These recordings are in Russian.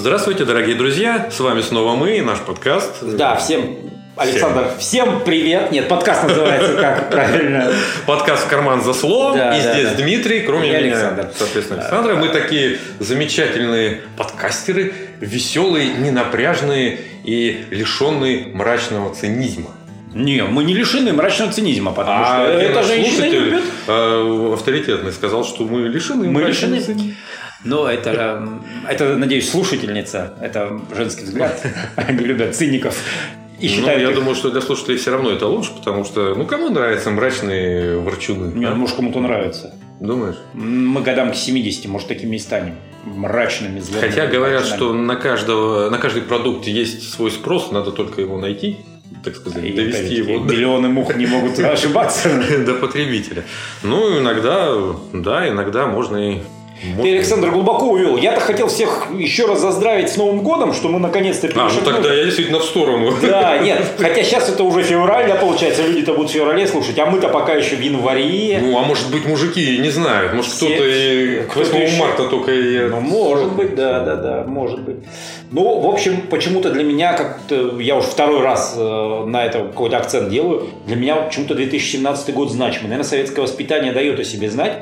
Здравствуйте, дорогие друзья! С вами снова мы, наш подкаст. Да, всем Александр, всем привет. Нет, подкаст называется как правильно? Подкаст в карман за словом. Да, и да, здесь да. Дмитрий, кроме И меня, Александр. соответственно, Александра. Мы такие замечательные подкастеры, веселые, ненапряжные и лишенные мрачного цинизма. Не, мы не лишены мрачного цинизма, потому что один это наш женщины слушатель, любят. а, авторитетный сказал, что мы лишены Мы мрачного лишены. цинизма. Но это, эм, это, надеюсь, слушательница. Это женский взгляд. Они любят циников. И Ну, считают я их- думаю, что для слушателей все равно это ложь, потому что, ну, кому нравятся мрачные ворчуны? Нет, а? может, кому-то нравится. Думаешь? Мы годам к 70, может, такими и станем. Мрачными, злобными. Хотя говорят, мрачными. что на, каждого, на каждый продукт есть свой спрос, надо только его найти, так сказать, И довести его Миллионы мух не могут ошибаться. до потребителя. Ну, иногда, да, иногда можно и... можно- Ты, Александр, глубоко увел. Я-то хотел всех еще раз заздравить с Новым годом, что мы наконец-то А, ну тогда я действительно в сторону. Да, нет, хотя сейчас это уже февраль, да, получается, люди-то будут в феврале слушать, а мы-то пока еще в январе. Ну, а может быть, мужики не знают. Может, Все- кто-то и к кто-то 8 еще- марта только и... Ну, может быть, да, да, да, может быть. Ну, в общем, почему-то для меня, как-то, я уже второй раз э, на это какой-то акцент делаю, для меня почему-то 2017 год значимый. Наверное, советское воспитание дает о себе знать.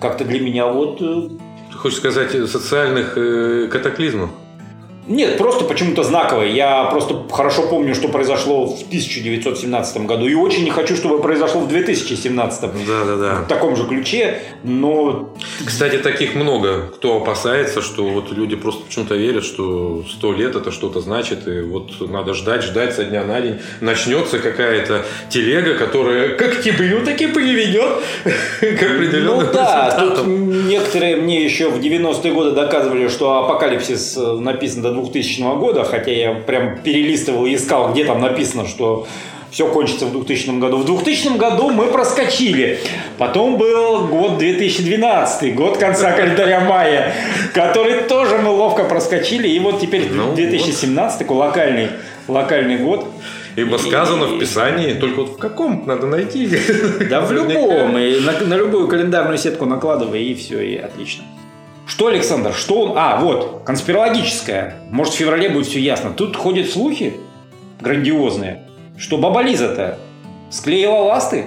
Как-то для меня вот... э, хочешь сказать, социальных э, катаклизмов? Нет, просто почему-то знаковое. Я просто хорошо помню, что произошло в 1917 году. И очень не хочу, чтобы произошло в 2017. Да-да-да. В таком же ключе, но Кстати, таких много, кто опасается, что вот люди просто почему-то верят, что сто лет это что-то значит, и вот надо ждать, ждать со дня на день. Начнется какая-то телега, которая как тебе, так и приведет к определенным Ну да, тут некоторые мне еще в 90-е годы доказывали, что апокалипсис э, написан до 2000 года, хотя я прям перелистывал и искал, где там написано, что все кончится в 2000 году. В 2000 году мы проскочили. Потом был год 2012, год конца календаря мая, который тоже мы ловко проскочили. И вот теперь Ну 2017, такой локальный, локальный год. Ибо сказано в Писании, только вот в каком надо найти. Да в любом. И на, на любую календарную сетку накладывай, и все, и отлично. Что, Александр, что он... А, вот, конспирологическое. Может, в феврале будет все ясно. Тут ходят слухи грандиозные, что баба Лиза-то склеила ласты.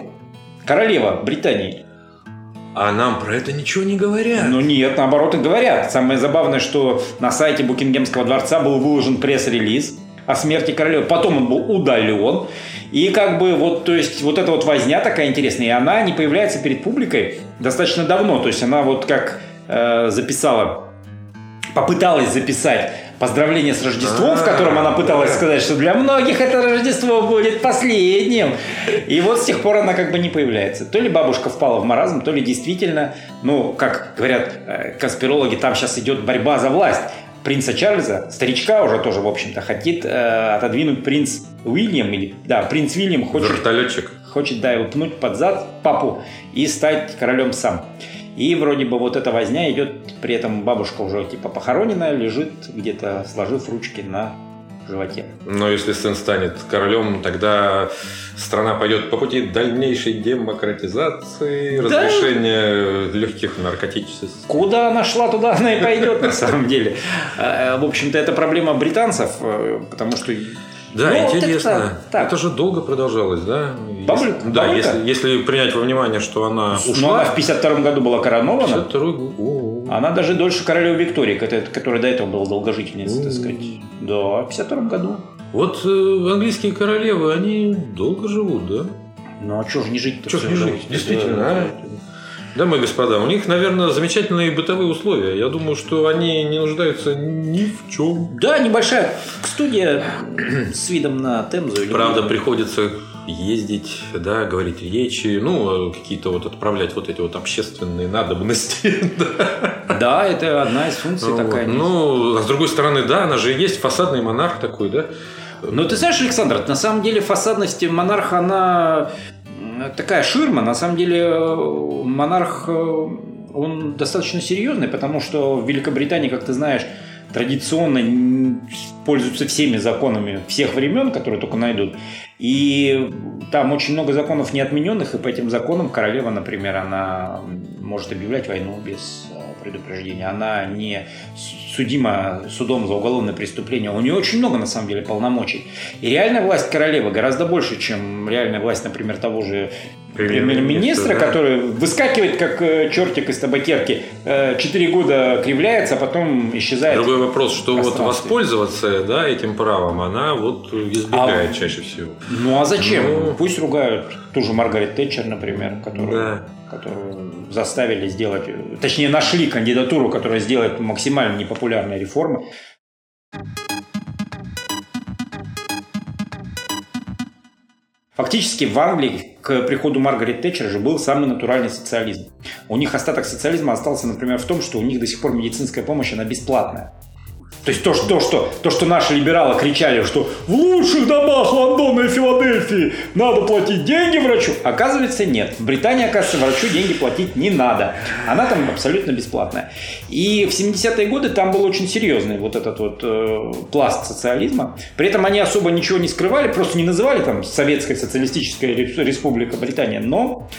Королева Британии. А нам про это ничего не говорят. Но нет, наоборот и говорят. Самое забавное, что на сайте Букингемского дворца был выложен пресс-релиз о смерти королевы. Потом он был удален. И как бы вот, то есть, вот эта вот возня такая интересная. И она не появляется перед публикой достаточно давно. То есть, она вот как э, записала, попыталась записать поздравление с Рождеством, в котором она пыталась сказать, что для многих это Рождество будет последним. И вот с тех пор она как бы не появляется. То ли бабушка впала в маразм, то ли действительно, ну, как говорят э, конспирологи, там сейчас идет борьба за власть. Принца Чарльза, старичка уже тоже, в общем-то, хотит э, отодвинуть принц Уильям, или, да, принц Уильям хочет Вертолетчик. хочет, да, его пнуть под зад папу и стать королем сам. И вроде бы вот эта возня идет, при этом бабушка уже типа похороненная, лежит где-то, сложив ручки на животе. Но если сын станет королем, тогда страна пойдет по пути дальнейшей демократизации, Да. разрешения легких наркотических. Куда она шла, туда она и пойдет на самом деле. Э, В общем-то, это проблема британцев, э, потому что... Да, Ну, интересно. так, так. Это же долго продолжалось, да? Бабуль- Если- да, если, если принять во внимание, что она Но ушла. она в 52 году была коронована. 52 год. Она даже дольше королевы Виктории, которая до этого была долгожительницей, так сказать. Да, в 52 году. Вот э, английские королевы, они долго живут, да? Ну а что же не жить-то? Чё ж всё не жить? Действительно, Да, а? Да, да. Дамы и господа, у них, наверное, замечательные бытовые условия. Я думаю, что они не нуждаются ни в чем. Да, небольшая студия с видом на Темзу. или- Правда, приходится ездить, да, говорить речи, ну, э, какие-то вот отправлять вот эти вот общественные надобности. да. Да, это одна из функций Вот. такая. Ну, а с другой стороны, да, она же и есть фасадный монарх такой, да? Но ты знаешь, Александр, на самом деле фасадность монарха, она такая ширма. На самом деле э, монарх, э, он достаточно серьезный, потому что в Великобритании, как ты знаешь, традиционно пользуются всеми законами всех времен, которые только найдут. И там очень много законов неотмененных, и по этим законам королева, например, она может объявлять войну без э, предупреждения. Она не судима судом за уголовное преступление. У нее очень много, на самом деле, полномочий. И реальная власть королевы гораздо больше, чем реальная власть, например, того же премьер-министра, да? который выскакивает как э, чертик из табакерки, э, четыре года кривляется, а потом исчезает. Другой вопрос, что вот воспользоваться да, этим правом, она вот избегает а, чаще всего. Ну а зачем? Ну, Пусть ругают ту же Маргарет Тэтчер, например, которую, да. которую заставили сделать, точнее нашли кандидатуру, которая сделает максимально непопулярные реформы. Фактически в Англии к приходу Маргарет Тэтчер же был самый натуральный социализм. У них остаток социализма остался, например, в том, что у них до сих пор медицинская помощь, она бесплатная. То есть то, что, что, то, что наши либералы кричали, что в лучших домах Лондона и Филадельфии надо платить деньги врачу, оказывается нет. В Британии, оказывается, врачу деньги платить не надо. Она там абсолютно бесплатная. И в 70-е годы там был очень серьезный вот этот вот э, пласт социализма. При этом они особо ничего не скрывали, просто не называли там Советская социалистическая республика Британия, но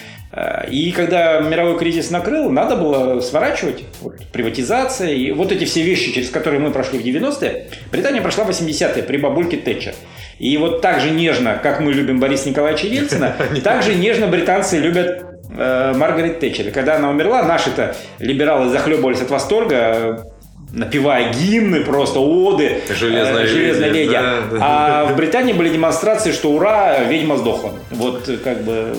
и когда мировой кризис накрыл, надо было сворачивать вот, приватизация и вот эти все вещи, через которые мы прошли в 90-е, Британия прошла в 80-е при бабульке Тэтчер. И вот так же нежно, как мы любим Бориса Николаевича Ельцина, так же нежно британцы любят э, Маргарет Тэтчер. И когда она умерла, наши-то либералы захлебывались от восторга, напевая гимны, просто оды. Железная, э, Железная леди. Да, да. А в Британии были демонстрации, что ура, ведьма сдохла. Вот как бы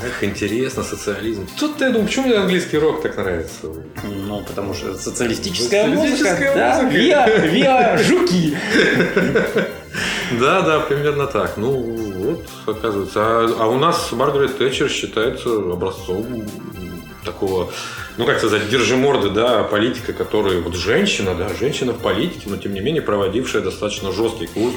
Эх, интересно, социализм. Тут я думаю, почему мне английский рок так нравится? Ну, потому что социалистическая, социалистическая музыка. музыка. Да, виа, виа, жуки. Да, да, примерно так. Ну, вот, оказывается. А, а у нас Маргарет Тэтчер считается образцом такого, ну, как сказать, держи морды, да, политика, которая, вот женщина, да, женщина в политике, но, тем не менее, проводившая достаточно жесткий курс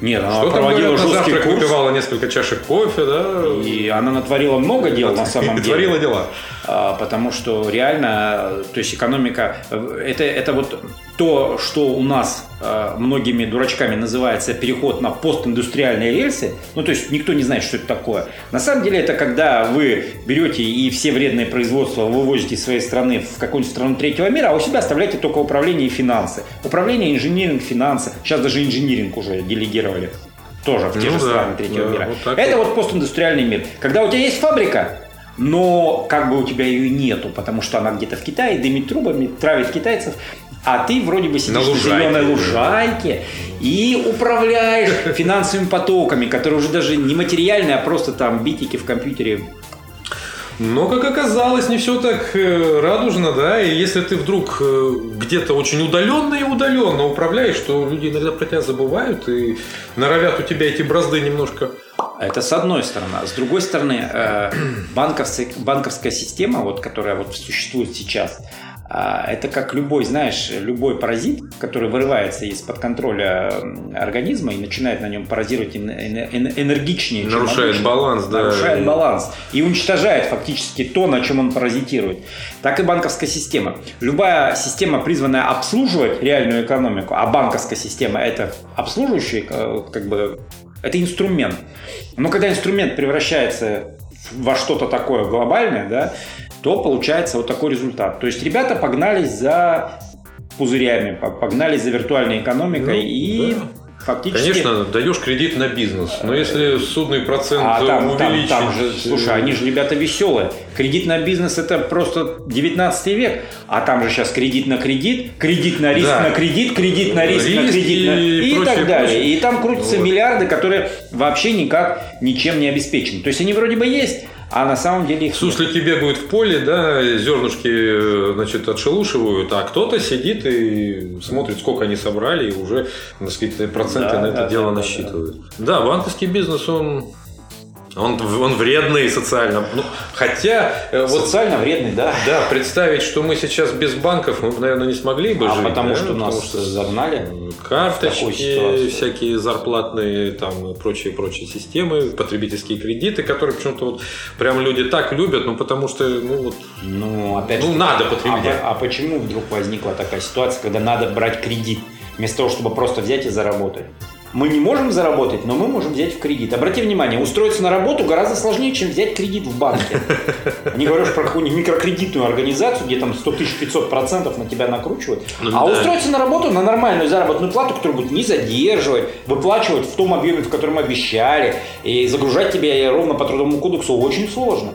нет, она Что проводила жесткий курс. выпивала несколько чашек кофе, да? И она натворила много дел на самом деле. Творила дела. А, потому что реально, то есть экономика, это, это вот то, что у нас э, многими дурачками называется переход на постиндустриальные рельсы, ну то есть никто не знает, что это такое. На самом деле это когда вы берете и все вредные производства вывозите из своей страны в какую-нибудь страну третьего мира, а у себя оставляете только управление и финансы. Управление, инжиниринг, финансы. Сейчас даже инжиниринг уже делегировали тоже в те ну, же да, страны третьего да, мира. Вот это вот. вот постиндустриальный мир. Когда у тебя есть фабрика, но как бы у тебя ее нету, потому что она где-то в Китае дымит трубами, травит китайцев, а ты вроде бы сидишь на, на зеленой лужайке и управляешь финансовыми потоками, которые уже даже не материальные, а просто там битики в компьютере. Но, как оказалось, не все так э, радужно, да, и если ты вдруг э, где-то очень удаленно и удаленно управляешь, то люди иногда про тебя забывают и норовят у тебя эти бразды немножко. Это с одной стороны. А с другой стороны, э, банковская, банковская система, вот, которая вот существует сейчас, это как любой, знаешь, любой паразит, который вырывается из-под контроля организма и начинает на нем паразировать энергичнее. Нарушает баланс, да. Нарушает баланс и уничтожает фактически то, на чем он паразитирует. Так и банковская система. Любая система, призванная обслуживать реальную экономику, а банковская система это обслуживающий, э, как бы, это инструмент. Но когда инструмент превращается во что-то такое глобальное, да, то получается вот такой результат. То есть ребята погнались за пузырями, погнались за виртуальной экономикой ну, и да. Фактически... Конечно, даешь кредит на бизнес, но если судный процент а там, увеличить... Там, там же, слушай, они же ребята веселые. Кредит на бизнес это просто 19 век, а там же сейчас кредит на кредит, кредит на риск да. на кредит, кредит на риск, риск на кредит на... и, и прочее, так далее. Прочее. И там крутятся вот. миллиарды, которые вообще никак ничем не обеспечены. То есть они вроде бы есть, а на самом деле их Суслики нет. бегают в поле, да, зернышки, значит, отшелушивают, а кто-то сидит и смотрит, сколько они собрали, и уже, так сказать, проценты да, на это да, дело да, насчитывают. Да. да, банковский бизнес, он он, он вредный социально. Ну, хотя... Э, социально вот, вредный, да. Да, представить, что мы сейчас без банков, мы, наверное, не смогли бы а жить. потому да? что потому нас что загнали. Карточки, всякие зарплатные там и прочие-прочие системы, потребительские кредиты, которые почему-то вот прям люди так любят, ну потому что, ну вот... Ну, опять ну, же, надо потреблять. А, а почему вдруг возникла такая ситуация, когда надо брать кредит, вместо того, чтобы просто взять и заработать? Мы не можем заработать, но мы можем взять в кредит. Обрати внимание, устроиться на работу гораздо сложнее, чем взять кредит в банке. Не говоришь про какую-нибудь микрокредитную организацию, где там 100 тысяч 500 процентов на тебя накручивают. Ну а да. устроиться на работу на нормальную заработную плату, которую будут не задерживать, выплачивать в том объеме, в котором обещали, и загружать тебя ровно по трудовому кодексу очень сложно.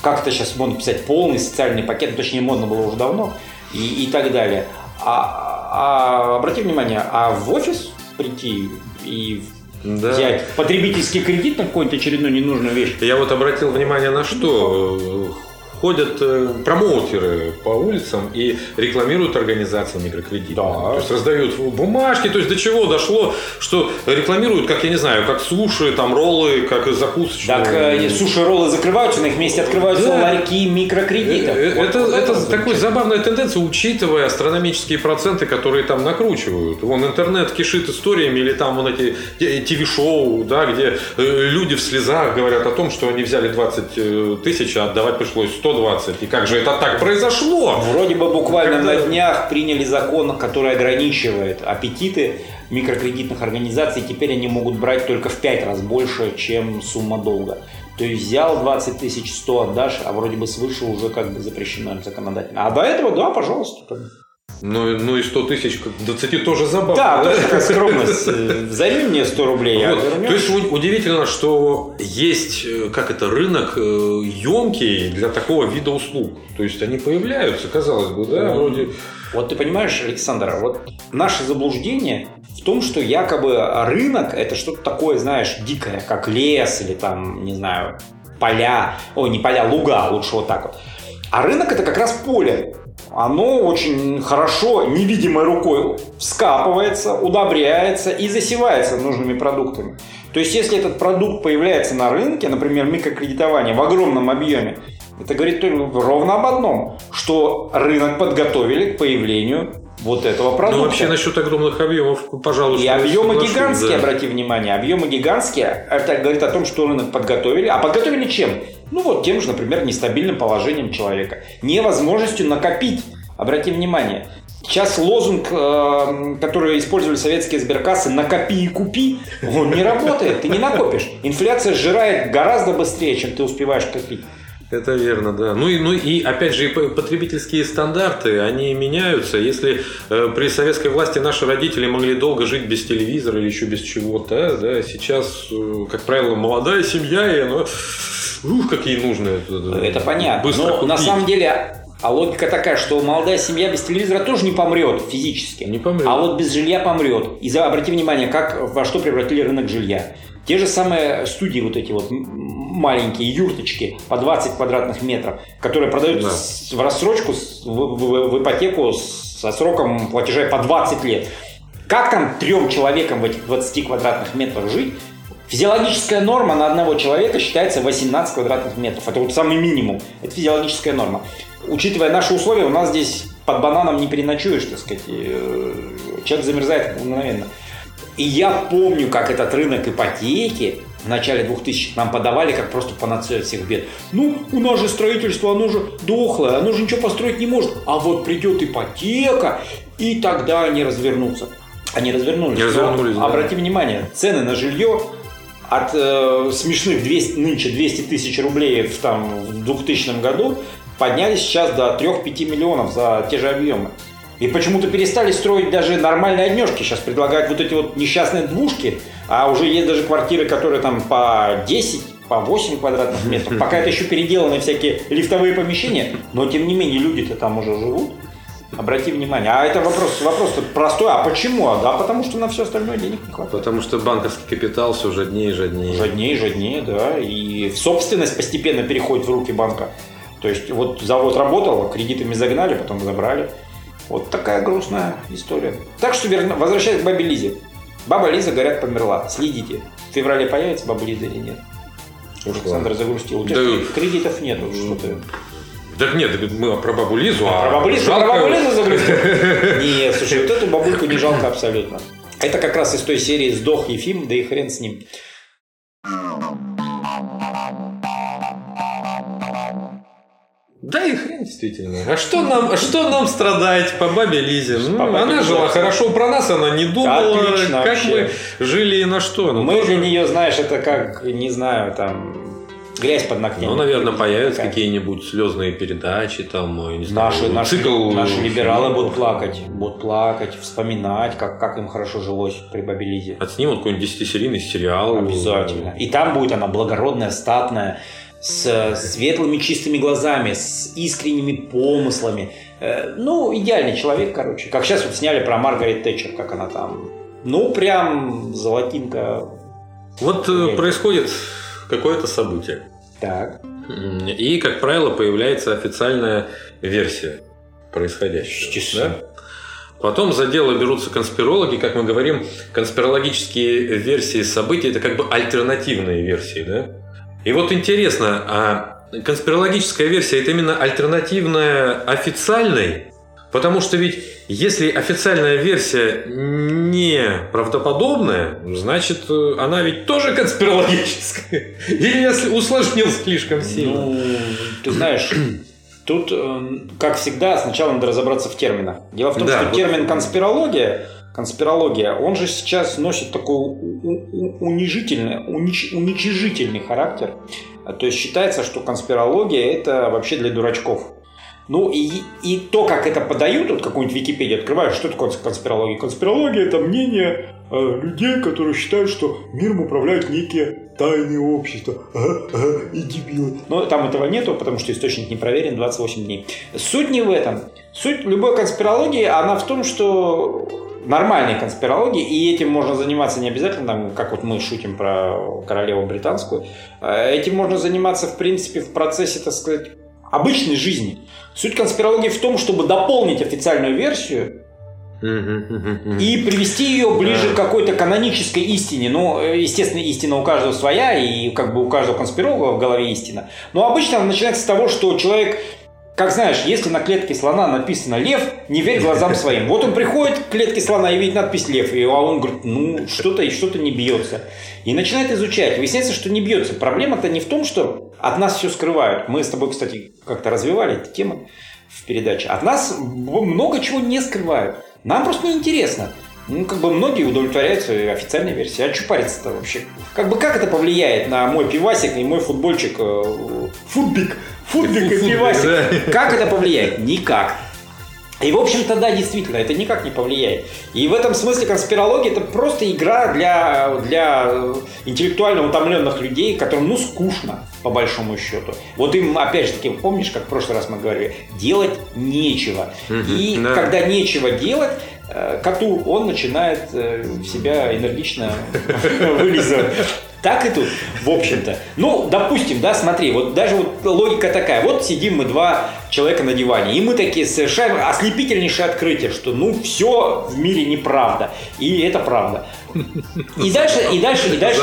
Как это сейчас модно писать? Полный социальный пакет, точнее модно было уже давно, и, и так далее. А, а обрати внимание, а в офис прийти и Да. взять потребительский кредит на какую-нибудь очередную ненужную вещь. Я вот обратил внимание на что. Ходят э, промоутеры по улицам и рекламируют организации микрокредитов. Да. То есть раздают бумажки. То есть до чего дошло, что рекламируют, как я не знаю, как суши, там роллы, как закусочные. Так э, суши-роллы закрываются, на их месте открываются Да. ларьки микрокредитов. Э, Вот- Это, вот это вот такая замечательно. забавная тенденция, учитывая астрономические проценты, которые там накручивают. Вон интернет кишит историями, или там вон эти ТВ-шоу, да, где люди в слезах говорят о том, что они взяли 20 э, тысяч, а отдавать пришлось 120. И как же это так произошло? Вроде бы буквально Когда- на днях приняли закон, который ограничивает аппетиты микрокредитных организаций. Теперь они могут брать только в 5 раз больше, чем сумма долга. То есть взял 20 тысяч, 100 отдашь, а вроде бы свыше уже как бы запрещено законодательно. А до этого, да, пожалуйста. Ну, ну и 100 тысяч к 20 тоже забавно. Да, тоже такая скромность. Э, Займи мне 100 рублей, а Вот. вернешь. То есть удивительно, что есть, э, как это, рынок емкий для такого вида услуг. То есть они появляются, казалось бы, да, Он- вроде. Вот ты понимаешь, Александр, вот наше заблуждение в том, что якобы рынок это что-то такое, знаешь, дикое, как лес или там, не знаю, поля, ой, не поля, луга, лучше вот так вот. А рынок это как раз поле. Оно очень хорошо, невидимой рукой вскапывается, удобряется и засевается нужными продуктами. То есть, если этот продукт появляется на рынке, например, микрокредитование в огромном объеме, это говорит только ровно об одном, что рынок подготовили к появлению вот этого продукта. Ну, вообще, насчет огромных объемов, пожалуй, И объемы соглашусь, гигантские, да. обрати внимание, объемы гигантские, это говорит о том, что рынок подготовили. А подготовили чем? Ну вот тем же, например, нестабильным положением человека, невозможностью накопить. Обрати внимание, сейчас лозунг, э, который использовали советские сберкассы «накопи и купи», он не работает, ты не накопишь. Инфляция сжирает гораздо быстрее, чем ты успеваешь копить. Это верно, да. Ну и, ну и опять же, потребительские стандарты, они меняются. Если э, при советской власти наши родители могли долго жить без телевизора или еще без чего-то, да, сейчас, э, как правило, молодая семья, и она, ух, какие нужны. Это понятно. Быстро Но на купить. самом деле а логика такая, что молодая семья без телевизора тоже не помрет физически. Не помрет. А вот без жилья помрет. И за, обрати внимание, как, во что превратили рынок жилья. Те же самые студии, вот эти вот маленькие юрточки по 20 квадратных метров, которые продают Да. с- в рассрочку, с- в, в- в ипотеку со сроком платежа по 20 лет. Как там трем человекам в этих 20 квадратных метрах жить? Физиологическая норма на одного человека считается 18 квадратных метров. Это вот самый минимум. Это физиологическая норма. Учитывая наши условия, у нас здесь под бананом не переночуешь, так сказать. э, Человек замерзает мгновенно. И я помню, как этот рынок ипотеки в начале 2000 нам подавали как просто панацею всех бед. Ну, у нас же строительство, оно же дохлое, оно же ничего построить не может. А вот придет ипотека, и тогда они развернутся. Они развернулись. Не развернулись, да. Обрати внимание, цены на жилье от э, смешных 200, нынче 200 тысяч рублей в, там, в 2000 году поднялись сейчас до 3-5 миллионов за те же объемы. И почему-то перестали строить даже нормальные однежки. Сейчас предлагают вот эти вот несчастные двушки, а уже есть даже квартиры, которые там по 10, по 8 квадратных метров. Пока это еще переделаны всякие лифтовые помещения, но тем не менее люди-то там уже живут. Обрати внимание. А это вопрос, вопрос простой. А почему? А да, потому что на все остальное денег не хватает. Потому что банковский капитал все жаднее и жаднее. Жаднее, жаднее, да. И собственность постепенно переходит в руки банка. То есть вот завод работал, кредитами загнали, потом забрали. Вот такая грустная история. Так что верно, возвращаясь к бабе Лизе. Баба Лиза, говорят, померла. Следите. В феврале появится баба Лиза или нет? Александр загрустил. У тебя Да. кре- кредитов нету. Что ты? Так нет, мы про бабу Лизу, а Про бабу Лизу, жалко- про бабу Лизу загрустил? Нет, слушай, вот эту бабульку не жалко абсолютно. Это как раз из той серии «Сдох Ефим, да и хрен с ним». Да и хрен действительно. А что нам, а что нам страдать по бабе Лизе? Ну, По бабе она Лизе. жила хорошо, про нас она не думала. Отлично как вообще. мы жили и на что. Ну, Мы тоже- для нее, знаешь, это как, не знаю, там, грязь под ногтями. Ну, наверное, появятся какие-нибудь слезные передачи, там, не знаю, Наши, наши, цикл наши либералы фильмов. будут плакать, будут плакать, вспоминать, как, как им хорошо жилось при Бабе Лизе. Отснимут какой-нибудь десятисерийный сериал. Обязательно. И там будет она благородная, статная, с э, светлыми чистыми глазами, с искренними помыслами. Э, Ну, идеальный человек, короче. Как сейчас вот сняли про Маргарет Тэтчер, как она там. Ну, прям золотинка. Вот э, происходит какое-то событие. Так. И, как правило, появляется официальная версия происходящего. Да? Потом за дело берутся конспирологи, как мы говорим, конспирологические версии событий это как бы альтернативные версии, да? И вот интересно, а конспирологическая версия это именно альтернативная официальной? Потому что ведь если официальная версия не правдоподобная, значит э, она ведь тоже конспирологическая. Или я усложнил слишком сильно? Ну, ты знаешь, тут, э, как всегда, сначала надо разобраться в терминах. Дело в том, Да, что вот- термин конспирология, конспирология, он же сейчас носит такой унижительный, унич- уничижительный характер. То есть считается, что конспирология это вообще для дурачков. Ну и, и то, как это подают, вот какую-нибудь Википедию открываешь, что такое конспирология? Конспирология – это мнение э, людей, которые считают, что миром управляют некие тайные общества. Ага, и дебилы. Но там этого нету, потому что источник не проверен 28 дней. Суть не в этом. Суть любой конспирологии, она в том, что нормальной конспирологии, и этим можно заниматься не обязательно, там, как вот мы шутим про королеву британскую, а этим можно заниматься, в принципе, в процессе, так сказать, обычной жизни. Суть конспирологии в том, чтобы дополнить официальную версию и привести ее ближе к какой-то канонической истине. Ну, естественно, истина у каждого своя, и как бы у каждого конспиролога в голове истина. Но обычно она начинается с того, что человек как знаешь, если на клетке слона написано «лев», не верь глазам своим. Вот он приходит к клетке слона и видит надпись «лев», и а он говорит, ну, что-то что-то не бьется. И начинает изучать. Выясняется, что не бьется. Проблема-то не в том, что от нас все скрывают. Мы с тобой, кстати, как-то развивали эту тему в передаче. От нас много чего не скрывают. Нам просто неинтересно. Ну, как бы многие удовлетворяются официальной версией. А что париться-то вообще? Как бы как это повлияет на мой пивасик и мой футбольчик? э, Футбик. Футбик и пивасик. да. Как это повлияет? Никак. И, в общем-то, да, действительно, это никак не повлияет. И в этом смысле конспирология – это просто игра для, для э, интеллектуально утомленных людей, которым, ну, скучно, по большому счету. Вот им, опять же таки, помнишь, как в прошлый раз мы говорили, делать нечего. И да. когда нечего делать, коту он начинает э, себя энергично вылизывать. Так и тут, в общем-то. Ну, допустим, да, смотри, вот даже вот логика такая. Вот сидим мы два человека на диване, и мы такие совершаем ослепительнейшее открытие, что ну все в мире неправда. И это правда. И дальше, и дальше, и дальше,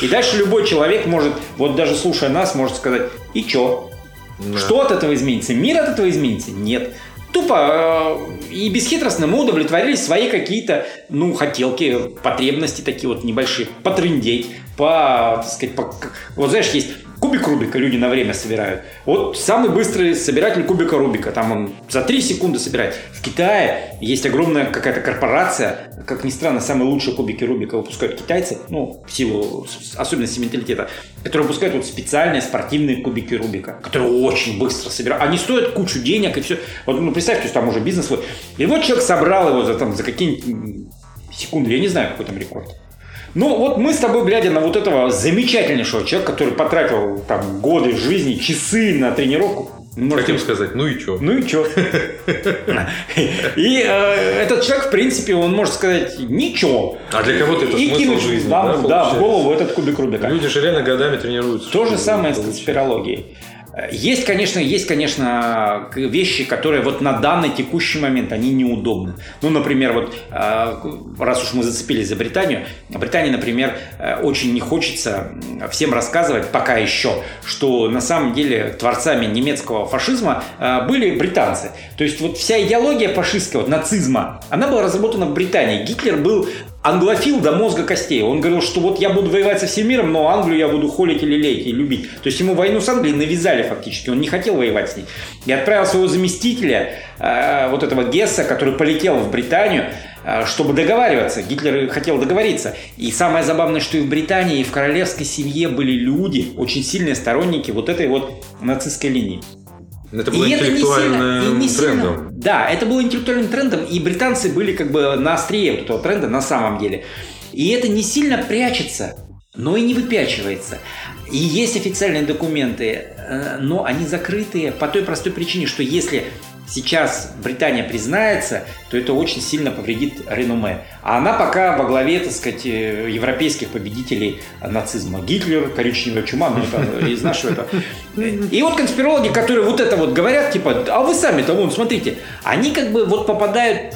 и дальше любой человек может, вот даже слушая нас, может сказать, и чё? Да. Что от этого изменится? Мир от этого изменится? Нет. Тупо э, и бесхитростно мы удовлетворили свои какие-то, ну, хотелки, потребности такие вот небольшие. Потрындеть, по, так сказать, по- вот знаешь, есть кубик Рубика люди на время собирают. Вот самый быстрый собиратель кубика Рубика, там он за 3 секунды собирает. В Китае есть огромная какая-то корпорация, как ни странно, самые лучшие кубики Рубика выпускают китайцы, ну, в силу особенностей менталитета, которые выпускают вот специальные спортивные кубики Рубика, которые очень быстро собирают. Они стоят кучу денег и все. Вот, ну, представь, то есть там уже бизнес свой. И вот человек собрал его за, там, за какие-нибудь секунды, я не знаю, какой там рекорд. Ну, вот мы с тобой, глядя на вот этого замечательнейшего человека, который потратил там годы жизни, часы на тренировку, может, Хотим сказать, ну и что? ну и чё? И э, этот человек, в принципе, он может сказать ничего. А для кого-то это И смысл кинуть жизни, да, да, да, в голову этот кубик Рубика. Люди же реально годами тренируются. То же самое с конспирологией. Есть, конечно, есть, конечно, вещи, которые вот на данный текущий момент они неудобны. Ну, например, вот э, раз уж мы зацепились за Британию, Британии, например, э, очень не хочется всем рассказывать пока еще, что на самом деле творцами немецкого фашизма э, были британцы. То есть вот вся идеология фашистского, вот, нацизма, она была разработана в Британии. Гитлер был англофил до мозга костей. Он говорил, что вот я буду воевать со всем миром, но Англию я буду холить или леять и любить. То есть ему войну с Англией навязали фактически. Он не хотел воевать с ней. И отправил своего заместителя, э, вот этого Гесса, который полетел в Британию, э, чтобы договариваться. Гитлер хотел договориться. И самое забавное, что и в Британии, и в королевской семье были люди, очень сильные сторонники вот этой вот нацистской линии. Это было и интеллектуальным не сильно, не трендом. Да, это было интеллектуальным трендом, и британцы были как бы на острие вот этого тренда на самом деле. И это не сильно прячется, но и не выпячивается. И есть официальные документы, э, но они закрытые по той простой причине, что если сейчас Британия признается, то это очень сильно повредит реноме. А она пока во главе, так сказать, э, европейских победителей нацизма. Гитлер, коричневая чума, ну, из нашего этого. И вот конспирологи, которые вот это вот говорят, типа, а вы сами-то, вон, смотрите, они как бы вот попадают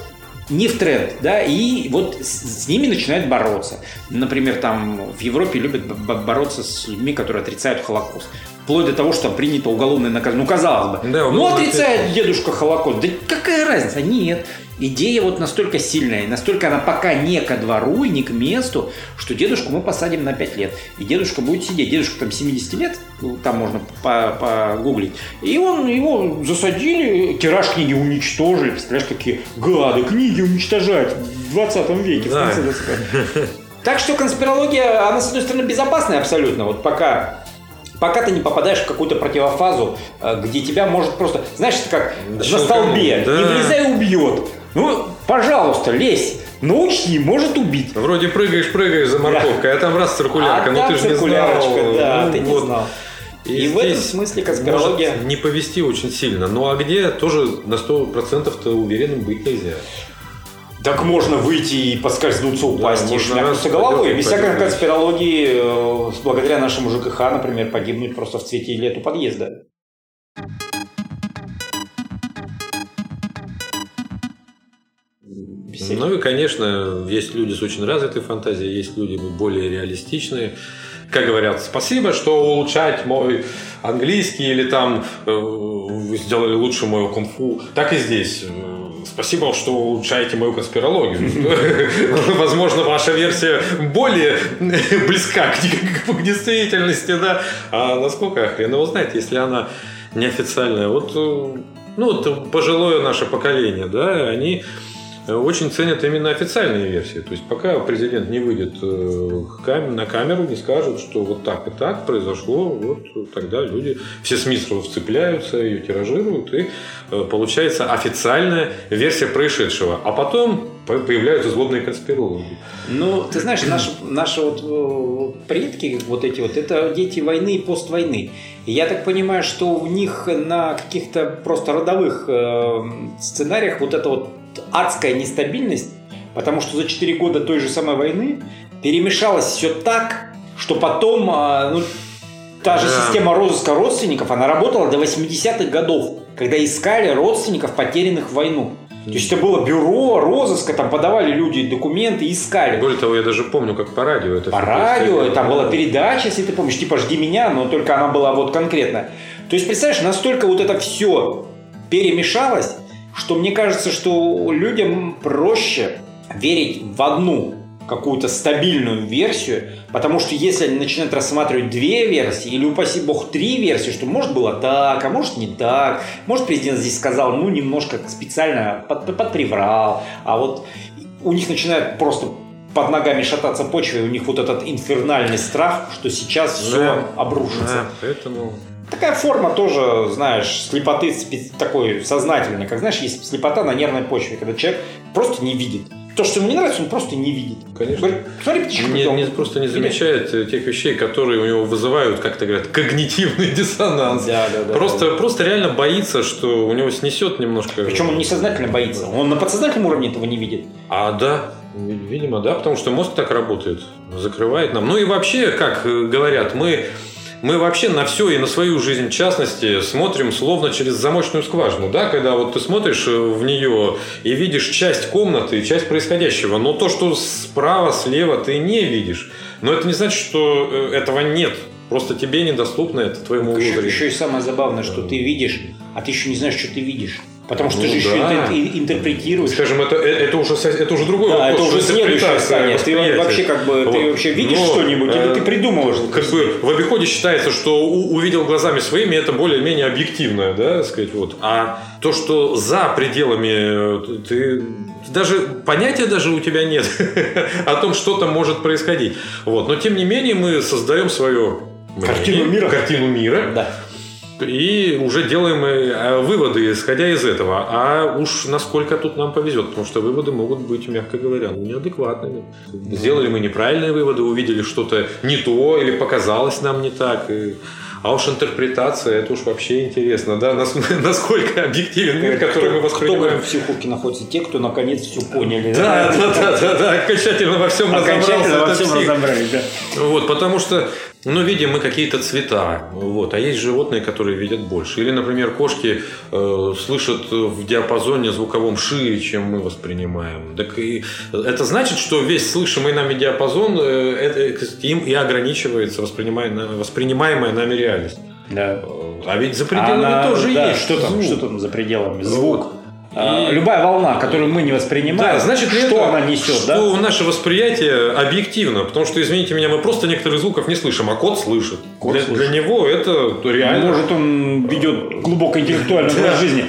не в тренд, да, и вот с, с ними начинают бороться. Например, там в Европе любят бороться с людьми, которые отрицают Холокост. Вплоть до того, что принято уголовное наказание. Ну, казалось бы. Да, ну, отрицает это... дедушка Холокост. Да какая разница? Нет. Идея вот настолько сильная, настолько она пока не ко двору и не к месту, что дедушку мы посадим на 5 лет. И дедушка будет сидеть. Дедушка там 70 лет, там можно погуглить. И он, его засадили, тираж книги уничтожили. Представляешь, какие гады книги уничтожать в 20 веке. Да. В конце Так что конспирология, она, с одной стороны, безопасная абсолютно. Вот пока пока ты не попадаешь в какую-то противофазу, э, где тебя может просто, знаешь, как да на столбе, да. не влезай, убьет. Ну, пожалуйста, лезь. Но учти, может убить. Вроде прыгаешь, прыгаешь за морковкой, да. а там раз циркулярка, а ну ты же не знал. Да, ну, ты не вот. знал. И, и в этом смысле конспирология... Может не повести очень сильно. Ну а где тоже на 100% уверенным быть нельзя. Так можно выйти и поскользнуться, упасть да, и шляпнуться головой. Без всякой конспирологии, э, благодаря нашему ЖКХ, например, погибнуть просто в цвете лет у подъезда. Ну и, конечно, есть люди с очень развитой фантазией, есть люди более реалистичные. Как говорят, спасибо, что улучшать мой английский или там э, сделали лучше мою кунг-фу. Так и здесь Спасибо, что улучшаете мою конспирологию. Возможно, ваша версия более близка к, действительности, да. А насколько хрен его знает, если она неофициальная. Вот, э, ну, пожилое наше поколение, да, они очень ценят именно официальные версии. То есть пока президент не выйдет э, на камеру, не скажет, что вот так и так произошло, вот тогда люди, все СМИ сразу вцепляются, ее тиражируют, и э, получается официальная версия происшедшего. А потом появляются злобные конспирологи. Ну, ты знаешь, наши, наши вот э, предки, вот эти вот, это дети войны и поствойны. Я так понимаю, что у них на каких-то просто родовых э, сценариях вот это вот адская нестабильность, потому что за 4 года той же самой войны перемешалось все так, что потом а, ну, та же да. система розыска родственников, она работала до 80-х годов, когда искали родственников, потерянных в войну. То есть это было бюро розыска, там подавали люди документы, искали. Более того, я даже помню, как по радио это По радио, там была передача, если ты помнишь, типа «Жди меня», но только она была вот конкретно. То есть, представляешь, настолько вот это все перемешалось, что мне кажется, что людям проще верить в одну какую-то стабильную версию, потому что если они начинают рассматривать две версии, или, упаси бог, три версии, что может было так, а может не так, может президент здесь сказал, ну, немножко специально под, подприврал, а вот у них начинает просто под ногами шататься почва, и у них вот этот инфернальный страх, что сейчас да, все обрушится. Да, поэтому Такая форма тоже, знаешь, слепоты такой сознательной. Как знаешь, есть слепота на нервной почве, когда человек просто не видит. То, что ему не нравится, он просто не видит. Конечно. Говорит, Смотри, птичка, не, не, просто не замечает Или... тех вещей, которые у него вызывают, как то говорят, когнитивный диссонанс. Да, да, да, просто, да. просто реально боится, что у него снесет немножко. Причем он несознательно боится. Он на подсознательном уровне этого не видит. А, да. Видимо, да, потому что мозг так работает. Закрывает нам. Ну и вообще, как говорят, мы мы вообще на все и на свою жизнь в частности смотрим словно через замочную скважину, да, когда вот ты смотришь э, в нее и видишь часть комнаты, часть происходящего, но то, что справа, слева ты не видишь, но это не значит, что э, этого нет. Просто тебе недоступно это твоему еще, еще и самое забавное, что ты видишь, а ты еще не знаешь, что ты видишь. Потому что Ну ты же да. еще интер- интерпретируешь. Скажем, это, э, это, уже, это уже другой Да, это вопрос. уже что следующая интерпретация стадия. Ты вообще как бы ты Вот. вообще видишь Но, что-нибудь, или э, ты придумываешь? Как бы в обиходе считается, что у- увидел глазами своими, это более-менее объективное, да, сказать, вот. А то, что за пределами э, ты даже понятия даже у тебя нет о том, что там может происходить. Вот. Но тем не менее мы создаем свое мнение, Картину мира. картину мира, Да. И уже делаем э, выводы, исходя из этого. А уж насколько тут нам повезет, потому что выводы могут быть, мягко говоря, ну, неадекватными. Сделали мы неправильные выводы, увидели что-то не то или показалось нам не так. и- А уж интерпретация, это уж вообще интересно, да, Нас- насколько объективен мир, который мы Кто воспринимаем. в психушке находится? Те, кто наконец все поняли. Да, да, да, да, да, окончательно во всем Окончательно во разобрался. всем это псих. разобрались, да. Вот, потому что, ну, видим мы какие-то цвета, вот, а есть животные, которые видят больше. Или, например, кошки э, слышат в диапазоне звуковом шире, чем мы воспринимаем. Так и это значит, что весь слышимый нами диапазон э, это, им и ограничивается воспринимаемая, воспринимаемая нами реальность. Да. Э, А ведь за пределами Она- тоже да, есть. Что там, что там за пределами? Звук. Вот. А, И- Любая волна, которую мы не воспринимаем, Да, значит что это, она несет, что да? наше восприятие объективно, потому что, извините меня, мы просто некоторых звуков не слышим, а кот слышит. Кот для, слышит. для него это реально. Может, он ведет глубоко интеллектуальный образ жизни.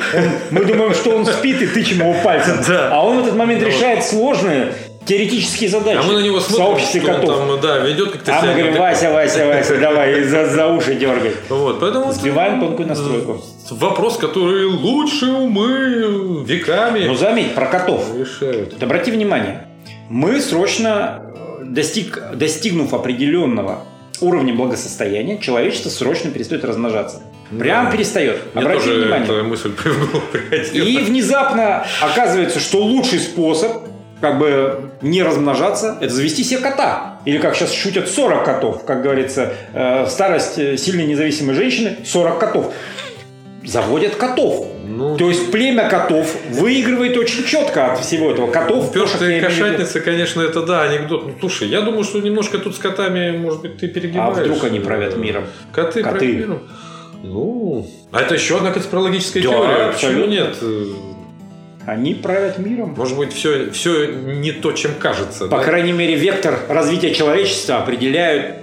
Мы думаем, что он спит и тычем его пальцем. Да. А он в этот момент решает сложные теоретические задачи. А мы на него в смотрим, сообществе что он котов. там, да, ведет как-то А мы говорим. Вася, Вася, Вася, давай, за, за уши дергай. Вот, поэтому это Сбиваем тонкую настройку. вопрос, который лучшие умы веками Но заметь, про котов. решают. Вот обрати внимание, мы срочно, э, достиг, достигнув определенного уровня благосостояния, человечество срочно перестает размножаться. Прям Да. перестает. Обрати внимание. мысль. И внезапно оказывается, что лучший способ как бы не размножаться, это завести себе кота. Или как сейчас шутят, 40 котов. Как говорится, э, старость э, сильной независимой женщины 40 котов. Заводят котов. Ну, То есть племя котов выигрывает очень четко от всего этого. Котов, кошек, я Пёртые имею в виду. кошатницы, конечно, это да, анекдот. Ну, слушай, я думаю, что немножко тут с котами, может быть, ты перегибаешь. А вдруг они правят миром? Коты, Коты. правят миром? Ну, а это еще одна конспирологическая Да, теория. Почему абсолютно. нет? Они правят миром. Может быть, все, все не то, чем кажется. По да? крайней мере, вектор развития человечества определяют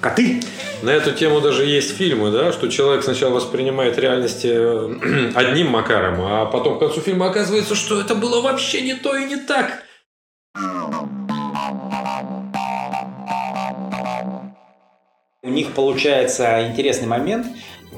коты. На эту тему даже есть фильмы, да, что человек сначала воспринимает реальность э, одним макаром, а потом к концу фильма оказывается, что это было вообще не то и не так. У них получается интересный момент.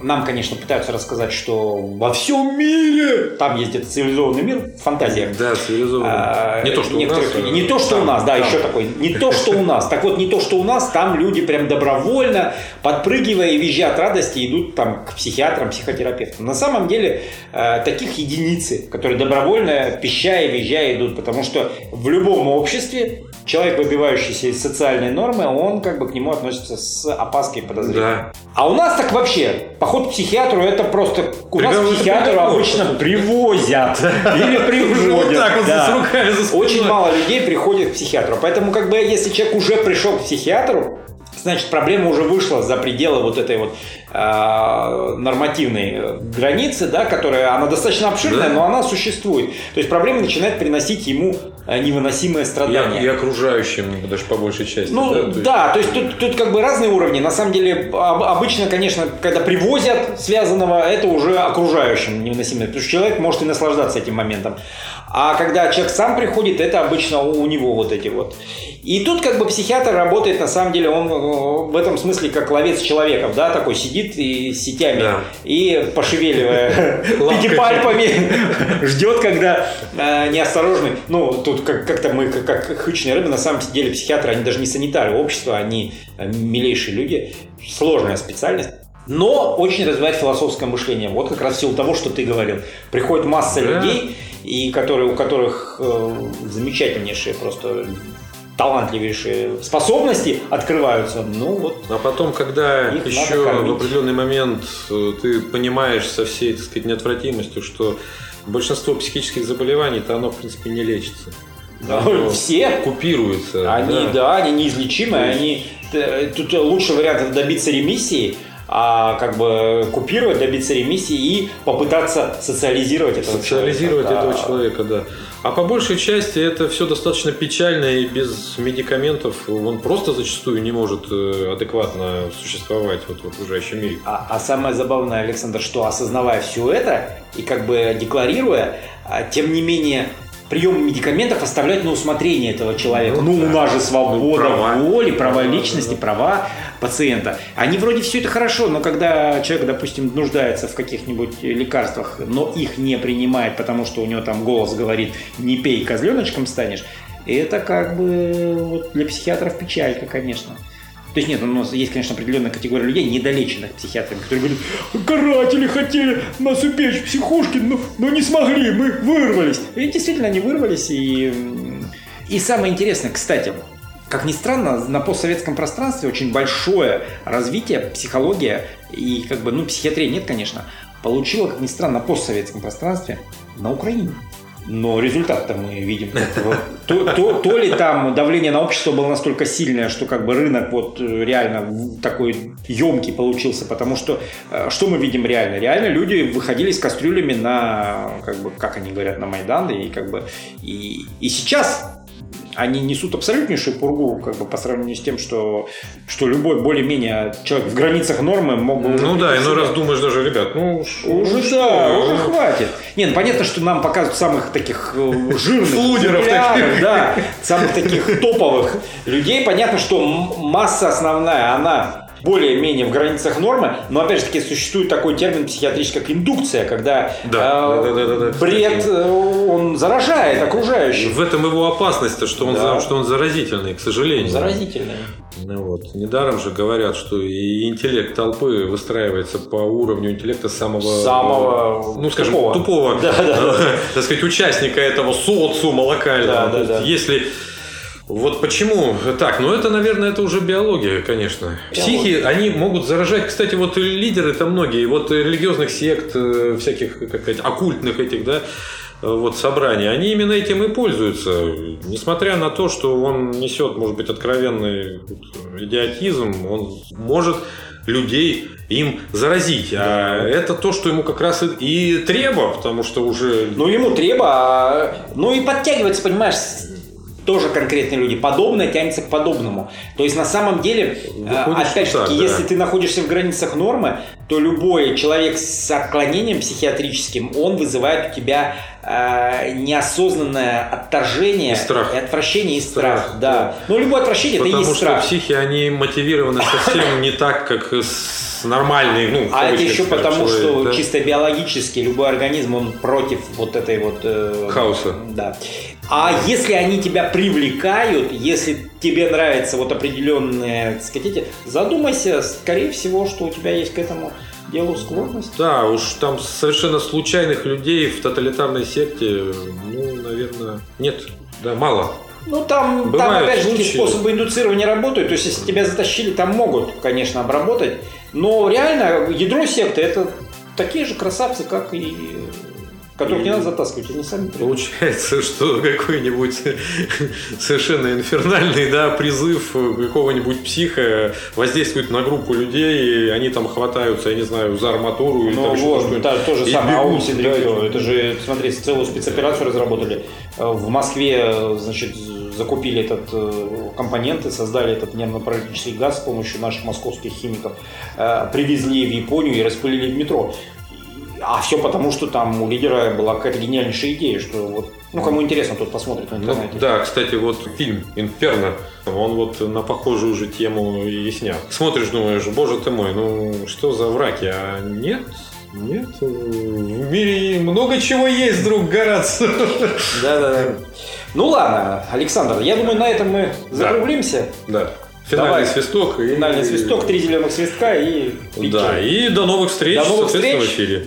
Нам, конечно, пытаются рассказать, что во всем мире там есть где-то цивилизованный мир, фантазия. Да, цивилизованно. А, не то, что у нас. а Не то, что у там, нас, да, там. еще такой. Не то, что у нас. Так вот, не то, что у нас, там люди прям добровольно, подпрыгивая и визжа от радости, идут там к психиатрам, психотерапевтам. На самом деле, э, таких единицы, которые добровольно, пищая и визжая идут, потому что в любом обществе человек, выбивающийся из социальной нормы, он как бы к нему относится с опаской и подозрением. Да. А у нас так вообще, поход к психиатру, это просто... У нас к психиатру обычно привозят. Или приводят. вот так вот да. с руками за. Очень мало людей приходит к психиатру. Поэтому, как бы, если человек уже пришел к психиатру, значит, проблема уже вышла за пределы вот этой вот а, нормативной э, границы, да, которая, она достаточно обширная, Да. но она существует. То есть проблема начинает приносить ему э, невыносимое И, страдание. и окружающим, даже по большей части. Ну да, да, то есть- то есть, тут, тут как бы разные уровни. На самом деле об- обычно, конечно, когда привозят связанного, это уже окружающим невыносимо. Потому что человек может и наслаждаться этим моментом. А когда человек сам приходит, это обычно у, него вот эти вот. И тут как бы психиатр работает, на самом деле, он в этом смысле как ловец человеков, да, такой сидит и с сетями, Да. и пошевеливая пятипальпами, ждет, когда э, неосторожный, ну, тут как- как-то мы, как, как хычные рыбы, на самом деле психиатры, они даже не санитары общества, они э, милейшие люди, сложная специальность. Но очень развивает философское мышление. Вот как раз в силу того, что ты говорил. Приходит масса Да. людей, и которые, у которых э, замечательнейшие просто талантливейшие способности открываются. Ну вот А потом, когда еще в определенный момент э, ты понимаешь со всей, так сказать, неотвратимостью, что большинство психических заболеваний-то оно, в принципе, не лечится. Оно все купируется. Они, да, они неизлечимы, они... т- Тут лучший вариант добиться ремиссии, а как бы купировать, добиться ремиссии и попытаться социализировать этого Социализировать человека. этого человека, да. А по большей части это все достаточно печально и без медикаментов он просто зачастую не может э, адекватно существовать вот в окружающем мире. А, а самое забавное, Александр, что осознавая все это и как бы декларируя, а, тем не менее прием медикаментов оставлять на усмотрение этого человека. Ну, Ну, у нас же свобода Ну, права. воли, права личности, права пациента. Они вроде все это хорошо, но когда человек, допустим, нуждается в каких-нибудь лекарствах, но их не принимает, потому что у него там голос говорит «не пей, козленочком станешь», это как бы вот для психиатров печалька, конечно. То есть нет, у нас есть, конечно, определенная категория людей, недолеченных психиатрами, которые говорят, каратели хотели нас упечь в психушке, но, но не смогли, мы вырвались. И действительно, они вырвались. И, и самое интересное, кстати, как ни странно, на постсоветском пространстве очень большое развитие, психология и как бы, ну, психиатрия нет, конечно, получила, как ни странно, на постсоветском пространстве на Украине. Но результат-то мы видим. То, то, то ли там давление на общество было настолько сильное, что как бы рынок вот э, реально такой емкий получился, потому что э, что мы видим реально? Реально люди выходили с кастрюлями на, как бы, как они говорят, на Майдан, и как бы и, и сейчас они несут абсолютнейшую пургу как бы по сравнению с тем, что, что любой более-менее человек в границах нормы мог бы... Ну да, иной раз думаешь даже, ребят, ну уж- Уже ну да, что, уже ну, хватит. Не, ну понятно, что нам показывают самых таких э, жирных, Флудеров да, самых таких топовых людей. Понятно, что масса основная, она более-менее в границах нормы, но опять же таки существует такой термин психиатрическая как индукция, когда Да, э, да, да, да, да, бред э, он заражает окружающих. В этом его опасность, что он, Да. что он заразительный, к сожалению. Заразительный. Ну вот. Недаром же говорят, что и интеллект толпы выстраивается по уровню интеллекта самого, Самого ну скажем, тупого. тупого, Да, да, да. так сказать, участника этого социума локального. Да, да, да. Если вот почему так? Ну, это, наверное, это уже биология, конечно. Психи, они могут заражать, кстати, вот лидеры-то многие, вот религиозных сект, э, всяких, как сказать, оккультных этих, да, э, вот собраний, они именно этим и пользуются. Несмотря на то, что он несет, может быть, откровенный идиотизм, он может людей им заразить. А это то, что ему как раз и, и треба, потому что уже... Ну, ему треба, а, ну и подтягивается, понимаешь, тоже конкретные люди. Подобное тянется к подобному. То есть, на самом деле, Выходит, а, опять же что таки, так, да. если ты находишься в границах нормы, то любой человек с отклонением психиатрическим, он вызывает у тебя а, неосознанное отторжение, И страх. и отвращение и страх. Страх, да. да. Но любое отвращение это и Потому есть что страх. психи, они мотивированы совсем не так, как с нормальный, ну, А это еще потому, человек, что да? чисто биологически любой организм, он против вот этой вот... э, Хаоса. Да. А если они тебя привлекают, если тебе нравится вот определенные, так сказать, задумайся, скорее всего, что у тебя есть к этому делу склонность. Да, уж там совершенно случайных людей в тоталитарной секте, ну, наверное, нет, да, мало. Ну, там, там опять же, способы индуцирования работают. То есть, если тебя затащили, там могут, конечно, обработать. Но реально, ядро секты – это такие же красавцы, как и которых не надо затаскивать, они сами придут. Получается, что какой-нибудь совершенно инфернальный да, призыв какого-нибудь психа воздействует на группу людей, и они там хватаются, я не знаю, за арматуру или Ну там еще вот, что-нибудь. да, то же И самое, бегут, АУ Синдрихё. да. Это же, смотри, целую спецоперацию разработали. Э, В Москве, значит, закупили этот э, компоненты, создали этот нервно-паралитический газ с помощью наших московских химиков, э, привезли в Японию и распылили в метро. А все потому, что там у лидера была какая-то гениальнейшая идея, что вот, ну, кому интересно, тот посмотрит на Ну, интернете. да, кстати, вот фильм «Инферно», он вот на похожую же тему и снят. Смотришь, думаешь, боже ты мой, ну что за враки? А нет, нет, в мире много чего есть, друг Гарац. Да, да, да. Ну ладно, Александр, я думаю, на этом мы закруглимся. Да, финальный Давай. свисток. и- Финальный свисток, три зеленых свистка и Да, пить чай. и до новых встреч, До новых соответственно, встреч. в эфире.